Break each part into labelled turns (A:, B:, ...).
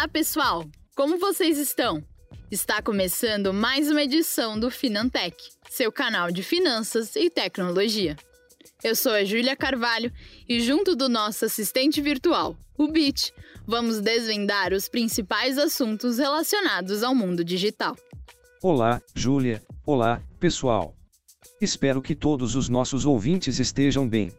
A: Olá, pessoal! Como vocês estão? Está começando mais uma edição do Finantech, seu canal de finanças e tecnologia. Eu sou a Júlia Carvalho e, junto do nosso assistente virtual, o Bit, vamos desvendar os principais assuntos relacionados ao mundo digital.
B: Olá, Júlia. Olá, pessoal. Espero que todos os nossos ouvintes estejam bem.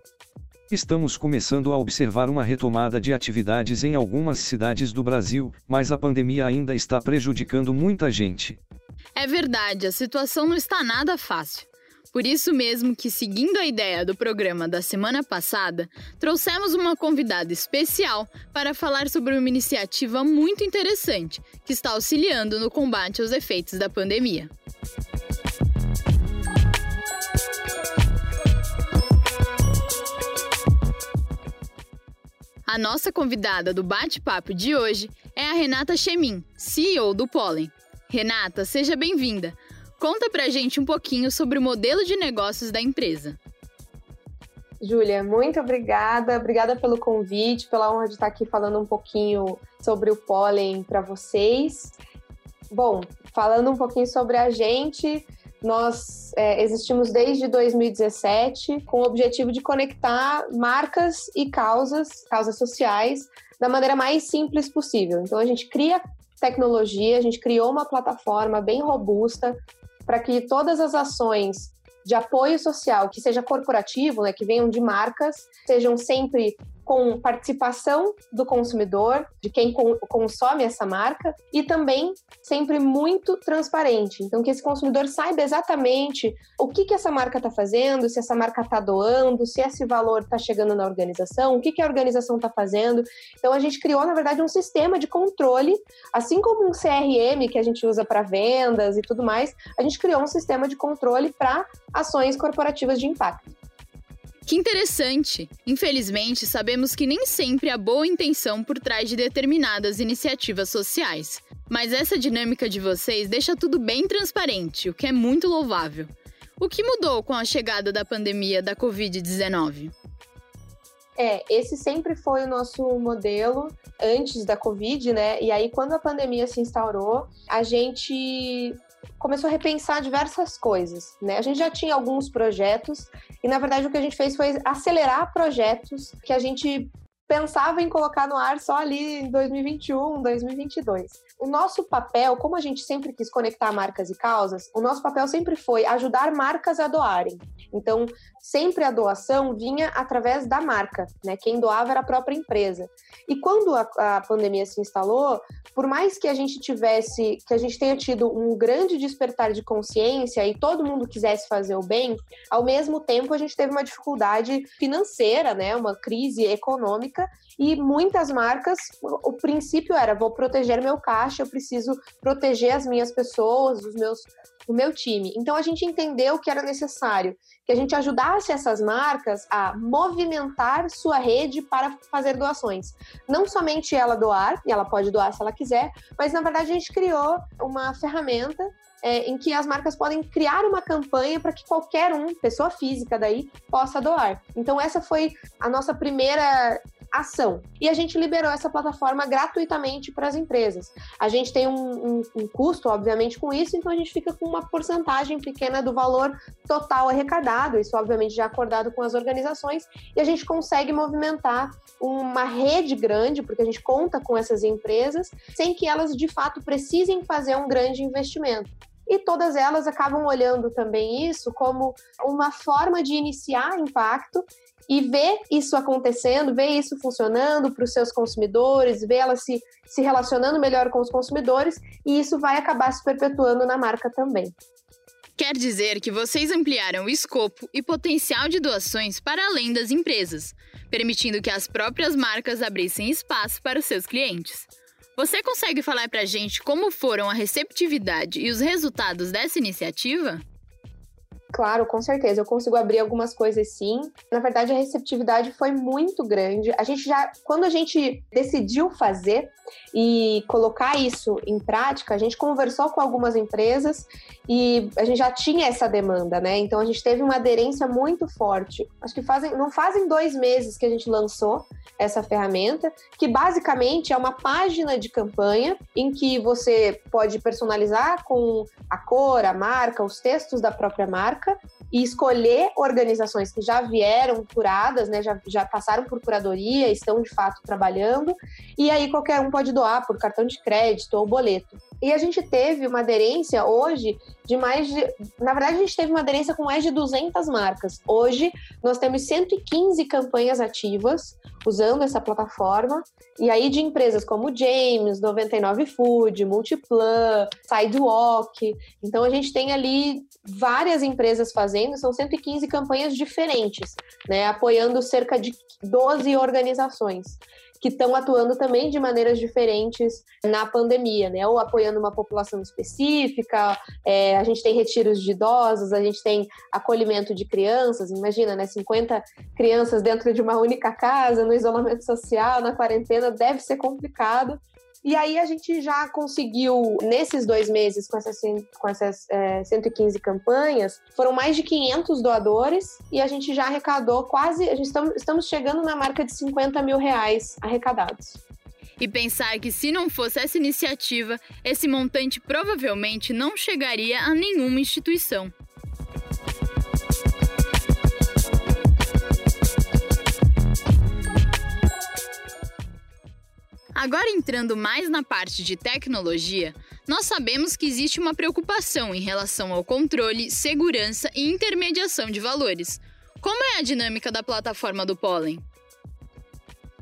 B: Estamos começando a observar uma retomada de atividades em algumas cidades do Brasil, mas a pandemia ainda está prejudicando muita gente.
A: É verdade, a situação não está nada fácil. Por isso mesmo que, seguindo a ideia do programa da semana passada, trouxemos uma convidada especial para falar sobre uma iniciativa muito interessante que está auxiliando no combate aos efeitos da pandemia. A nossa convidada do bate-papo de hoje é a Renata Chemin, CEO do Pollen. Renata, seja bem-vinda. Conta pra gente um pouquinho sobre o modelo de negócios da empresa.
C: Júlia, muito obrigada. Obrigada pelo convite, pela honra de estar aqui falando um pouquinho sobre o Pollen para vocês. Bom, falando um pouquinho sobre a gente, nós é, existimos desde 2017 com o objetivo de conectar marcas e causas, causas sociais, da maneira mais simples possível. Então a gente cria tecnologia, a gente criou uma plataforma bem robusta para que todas as ações de apoio social, que seja corporativo, né, que venham de marcas, sejam sempre com participação do consumidor, de quem consome essa marca, e também sempre muito transparente. Então, que esse consumidor saiba exatamente o que, que essa marca está fazendo, se essa marca está doando, se esse valor está chegando na organização, o que, que a organização está fazendo. Então, a gente criou, na verdade, um sistema de controle, assim como um CRM que a gente usa para vendas e tudo mais, a gente criou um sistema de controle para ações corporativas de impacto.
A: Que interessante! Infelizmente, sabemos que nem sempre há boa intenção por trás de determinadas iniciativas sociais. Mas essa dinâmica de vocês deixa tudo bem transparente, o que é muito louvável. O que mudou com a chegada da pandemia da Covid-19?
C: É, esse sempre foi o nosso modelo antes da Covid, né? E aí, quando a pandemia se instaurou, a gente começou a repensar diversas coisas, né? A gente já tinha alguns projetos e na verdade o que a gente fez foi acelerar projetos que a gente pensava em colocar no ar só ali em 2021, 2022. O nosso papel, como a gente sempre quis conectar marcas e causas, o nosso papel sempre foi ajudar marcas a doarem. Então, sempre a doação vinha através da marca, né? Quem doava era a própria empresa. E quando a, a, pandemia se instalou, por mais que a gente tivesse, que a gente tenha tido um grande despertar de consciência e todo mundo quisesse fazer o bem, ao mesmo tempo a gente teve uma dificuldade financeira, né? Uma crise econômica e muitas marcas, o princípio era vou proteger meu caixa, eu preciso proteger as minhas pessoas, os meus o meu time. Então a gente entendeu que era necessário que a gente ajudasse essas marcas a movimentar sua rede para fazer doações. Não somente ela doar, e ela pode doar se ela quiser, mas na verdade a gente criou uma ferramenta é, em que as marcas podem criar uma campanha para que qualquer um, pessoa física daí, possa doar. Então essa foi a nossa primeira ação. E a gente liberou essa plataforma gratuitamente para as empresas. A gente tem um, um, um, custo, obviamente, com isso, então a gente fica com uma porcentagem pequena do valor total arrecadado, isso obviamente já acordado com as organizações, e a gente consegue movimentar uma rede grande, porque a gente conta com essas empresas, sem que elas de fato precisem fazer um grande investimento e todas elas acabam olhando também isso como uma forma de iniciar impacto e ver isso acontecendo, ver isso funcionando para os seus consumidores, ver ela se, se relacionando melhor com os consumidores, e isso vai acabar se perpetuando na marca também.
A: Quer dizer que vocês ampliaram o escopo e potencial de doações para além das empresas, permitindo que as próprias marcas abrissem espaço para os seus clientes. Você consegue falar para a gente como foram a receptividade e os resultados dessa iniciativa?
C: Claro, com certeza. Eu consigo abrir algumas coisas sim. Na verdade, a receptividade foi muito grande. A gente já, quando a gente decidiu fazer e colocar isso em prática, a gente conversou com algumas empresas e a gente já tinha essa demanda, né? Então a gente teve uma aderência muito forte. Acho que fazem, não fazem dois meses que a gente lançou essa ferramenta, que basicamente é uma página de campanha em que você pode personalizar com a cor, a marca, os textos da própria marca e escolher organizações que já vieram curadas, né, já, já passaram por curadoria, estão de fato trabalhando, e aí qualquer um pode doar por cartão de crédito ou boleto. E a gente teve uma aderência hoje de mais de. Na verdade, a gente teve uma aderência com mais de 200 marcas. Hoje, nós temos 115 campanhas ativas usando essa plataforma. E aí, de empresas como James, 99 Food, Multiplan, Sidewalk. Então, a gente tem ali várias empresas fazendo, são 115 campanhas diferentes, né? Apoiando cerca de 12 organizações que estão atuando também de maneiras diferentes na pandemia, né? Ou apoiando uma população específica, é, a gente tem retiros de idosos, a gente tem acolhimento de crianças, imagina, né? 50 crianças dentro de uma única casa, no isolamento social, na quarentena, deve ser complicado. E aí a gente já conseguiu, nesses dois meses, com essas, com essas é, 115 campanhas, foram mais de 500 doadores e a gente já arrecadou quase, a gente estamos, estamos chegando na marca de 50 mil reais arrecadados.
A: E pensar que se não fosse essa iniciativa, esse montante provavelmente não chegaria a nenhuma instituição. Agora entrando mais na parte de tecnologia, nós sabemos que existe uma preocupação em relação ao controle, segurança e intermediação de valores. Como é a dinâmica da plataforma do Pollen?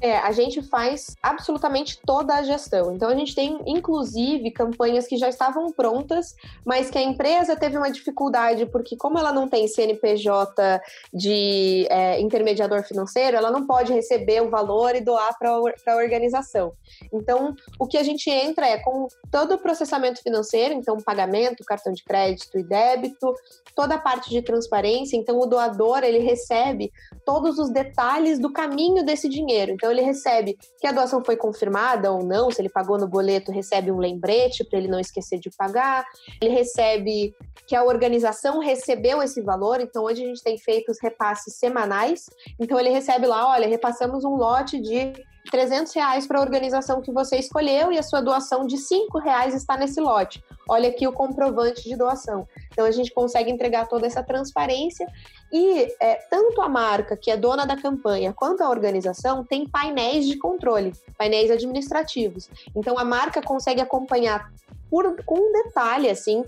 C: É, a gente faz absolutamente toda a gestão. Então, a gente tem, inclusive, campanhas que já estavam prontas, mas que a empresa teve uma dificuldade, porque, como ela não tem CNPJ de é, intermediador financeiro, ela não pode receber o valor e doar para a organização. Então, o que a gente entra é com todo o processamento financeiro, então, pagamento, cartão de crédito e débito, toda a parte de transparência. Então, o doador ele recebe todos os detalhes do caminho desse dinheiro. Então, então ele recebe que a doação foi confirmada ou não, se ele pagou no boleto, recebe um lembrete para ele não esquecer de pagar. Ele recebe que a organização recebeu esse valor, então hoje a gente tem feito os repasses semanais. Então ele recebe lá, olha, repassamos um lote de 300 reais para a organização que você escolheu e a sua doação de 5 reais está nesse lote. Olha aqui o comprovante de doação. Então a gente consegue entregar toda essa transparência e é, tanto a marca, que é dona da campanha, quanto a organização tem painéis de controle, painéis administrativos. Então a marca consegue acompanhar por, com detalhe, assim,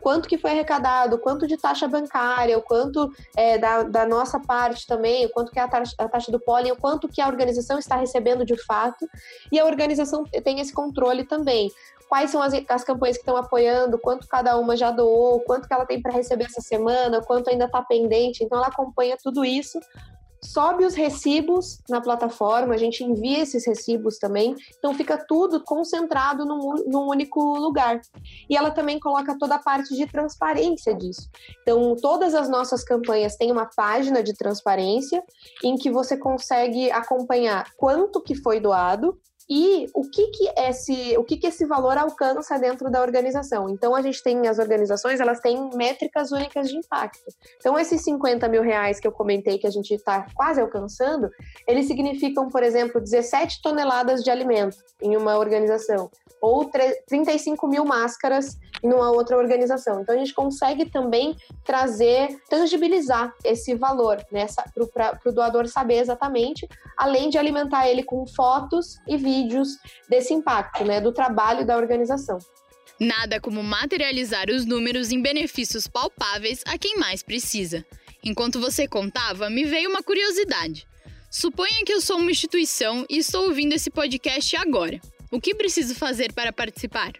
C: quanto que foi arrecadado, quanto de taxa bancária, o quanto é, da, da, nossa parte também, o quanto que é a taxa, a taxa do pólen, o quanto que a organização está recebendo de fato, e a organização tem esse controle também. Quais são as, as campanhas que estão apoiando, quanto cada uma já doou, quanto que ela tem para receber essa semana, quanto ainda está pendente. Então, ela acompanha tudo isso sobe os recibos na plataforma, a gente envia esses recibos também, então fica tudo concentrado num, num, único lugar. E ela também coloca toda a parte de transparência disso. Então, todas as nossas campanhas têm uma página de transparência em que você consegue acompanhar quanto que foi doado, e o que que esse, o que que esse valor alcança dentro da organização. Então, a gente tem as organizações, elas têm métricas únicas de impacto. Então, esses 50 mil reais que eu comentei que a gente está quase alcançando, eles significam, por exemplo, 17 toneladas de alimento em uma organização, ou 35 mil máscaras em uma outra organização. Então, a gente consegue também trazer, tangibilizar esse valor né, para o doador saber exatamente, além de alimentar ele com fotos e vídeos vídeos desse impacto, né, do trabalho da organização.
A: Nada como materializar os números em benefícios palpáveis a quem mais precisa. Enquanto você contava, me veio uma curiosidade. Suponha que eu sou uma instituição e estou ouvindo esse podcast agora. O que preciso fazer para participar?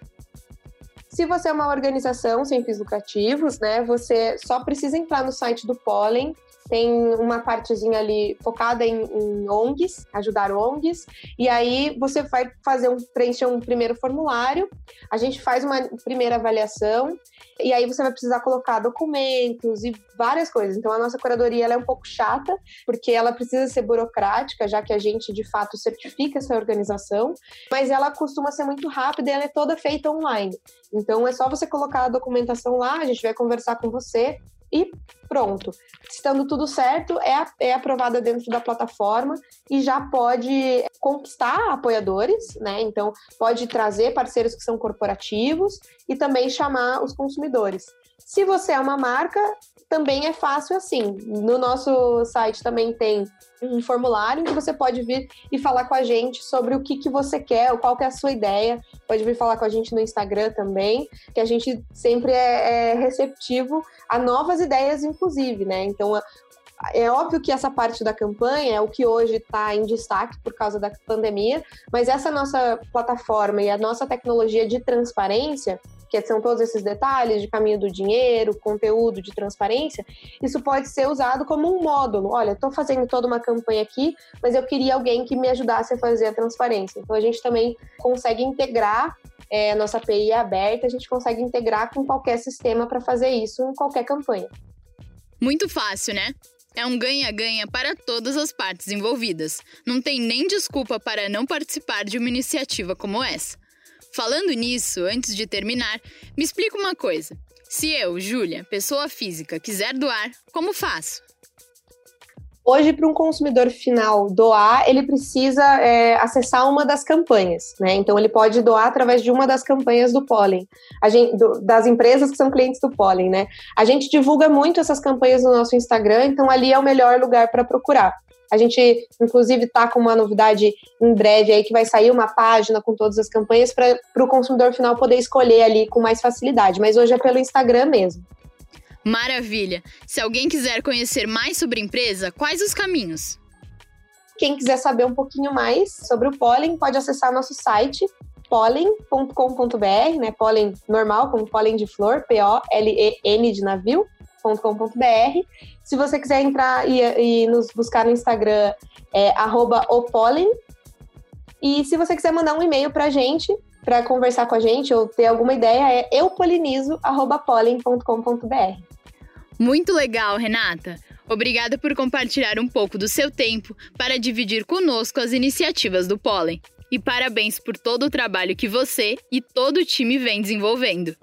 C: Se você é uma organização sem fins lucrativos, né, você só precisa entrar no site do Pollen tem uma partezinha ali focada em, em, ONGs, ajudar ONGs, e aí você vai fazer um preencher um primeiro formulário, a gente faz uma primeira avaliação, e aí você vai precisar colocar documentos e várias coisas. Então a nossa curadoria ela é um pouco chata, porque ela precisa ser burocrática, já que a gente de fato certifica essa organização, mas ela costuma ser muito rápida e ela é toda feita online. Então é só você colocar a documentação lá, a gente vai conversar com você, e pronto. Estando tudo certo, é, é aprovada dentro da plataforma e já pode conquistar apoiadores, né? Então, pode trazer parceiros que são corporativos e também chamar os consumidores. Se você é uma marca, também é fácil assim. No nosso site também tem um formulário que você pode vir e falar com a gente sobre o que, que você quer, ou qual que é a sua ideia. Pode vir falar com a gente no Instagram também, que a gente sempre é, é receptivo a novas ideias, inclusive, né? Então, é óbvio que essa parte da campanha é o que hoje está em destaque por causa da pandemia, mas essa nossa plataforma e a nossa tecnologia de transparência que são todos esses detalhes de caminho do dinheiro, conteúdo de transparência, isso pode ser usado como um módulo. Olha, estou fazendo toda uma campanha aqui, mas eu queria alguém que me ajudasse a fazer a transparência. Então a gente também consegue integrar é, nossa API é aberta, a gente consegue integrar com qualquer sistema para fazer isso em qualquer campanha.
A: Muito fácil, né? É um ganha-ganha para todas as partes envolvidas. Não tem nem desculpa para não participar de uma iniciativa como essa. Falando nisso, antes de terminar, me explica uma coisa. Se eu, Júlia, pessoa física, quiser doar, como faço?
C: Hoje, para um consumidor final doar, ele precisa é, acessar uma das campanhas, né? Então, ele pode doar através de uma das campanhas do Pollen, gente, do, das empresas que são clientes do Pollen, né? A gente divulga muito essas campanhas no nosso Instagram, então ali é o melhor lugar para procurar. A gente, inclusive, está com uma novidade em breve aí que vai sair uma página com todas as campanhas para o consumidor final poder escolher ali com mais facilidade. Mas hoje é pelo Instagram mesmo.
A: Maravilha! Se alguém quiser conhecer mais sobre a empresa, quais os caminhos?
C: Quem quiser saber um pouquinho mais sobre o Pollen, pode acessar nosso site pollen.com.br, né? Pollen normal, como pólen de flor, P-O-L-E-N de navio, pollen.com.br. Se você quiser entrar e, e, nos buscar no Instagram, é opollen. E se você quiser mandar um e-mail para a gente, para conversar com a gente ou ter alguma ideia, é eupolinizo.pollen.com.br.
A: Muito legal, Renata! Obrigada por compartilhar um pouco do seu tempo para dividir conosco as iniciativas do Pollen. E parabéns por todo o trabalho que você e todo o time vem desenvolvendo.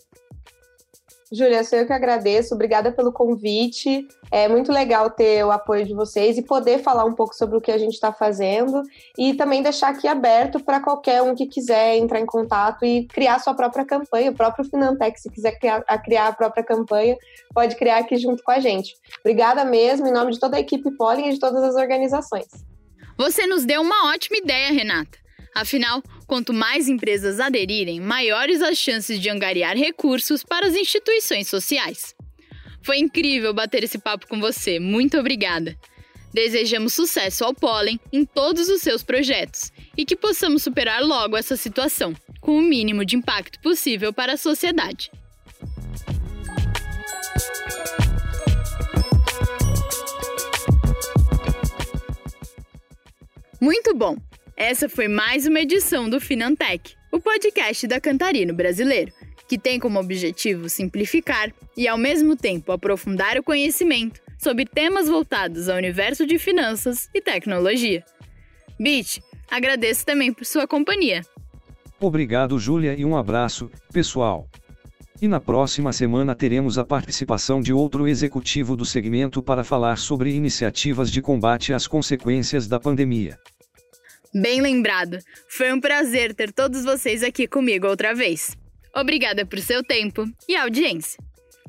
C: Júlia, sou eu que agradeço. Obrigada pelo convite. É muito legal ter o apoio de vocês e poder falar um pouco sobre o que a gente está fazendo e também deixar aqui aberto para qualquer um que quiser entrar em contato e criar sua própria campanha. O próprio Finantec, se quiser criar a, criar a própria campanha, pode criar aqui junto com a gente. Obrigada mesmo, em nome de toda a equipe Pollen e de todas as organizações.
A: Você nos deu uma ótima ideia, Renata. Afinal, quanto mais empresas aderirem, maiores as chances de angariar recursos para as instituições sociais. Foi incrível bater esse papo com você, muito obrigada! Desejamos sucesso ao Pólen em todos os seus projetos e que possamos superar logo essa situação, com o mínimo de impacto possível para a sociedade. Muito bom! Essa foi mais uma edição do Finantech, o podcast da Cantarino Brasileiro, que tem como objetivo simplificar e, ao mesmo tempo, aprofundar o conhecimento sobre temas voltados ao universo de finanças e tecnologia. Bit, agradeço também por sua companhia.
B: Obrigado, Júlia, e um abraço, pessoal. E na próxima semana teremos a participação de outro executivo do segmento para falar sobre iniciativas de combate às consequências da pandemia.
A: Bem lembrado. Foi um prazer ter todos vocês aqui comigo outra vez. Obrigada por seu tempo e audiência.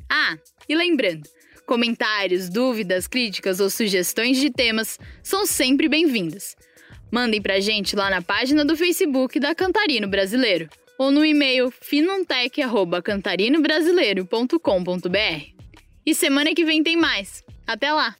A: Ah, e lembrando, comentários, dúvidas, críticas ou sugestões de temas são sempre bem-vindas. Mandem pra gente lá na página do Facebook da Cantarino Brasileiro ou no e-mail finantech@cantarinobrasileiro.com.br. E semana que vem tem mais. Até lá!